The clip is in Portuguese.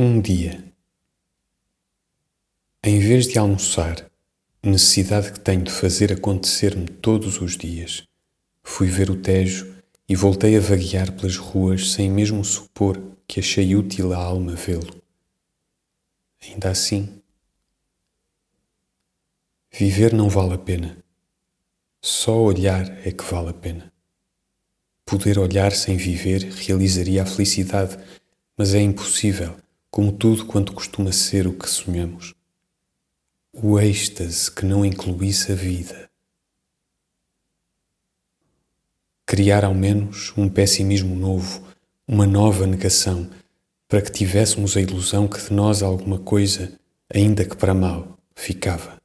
Um dia, em vez de almoçar, necessidade que tenho de fazer acontecer-me todos os dias, fui ver o Tejo e voltei a vaguear pelas ruas sem mesmo supor que achei útil à alma vê-lo. Ainda assim, viver não vale a pena. Só olhar é que vale a pena. Poder olhar sem viver realizaria a felicidade, mas é impossível, como tudo quanto costuma ser o que sonhamos. O êxtase que não incluísse a vida. Criar ao menos um pessimismo novo, uma nova negação, para que tivéssemos a ilusão que de nós alguma coisa, ainda que para mal, ficava.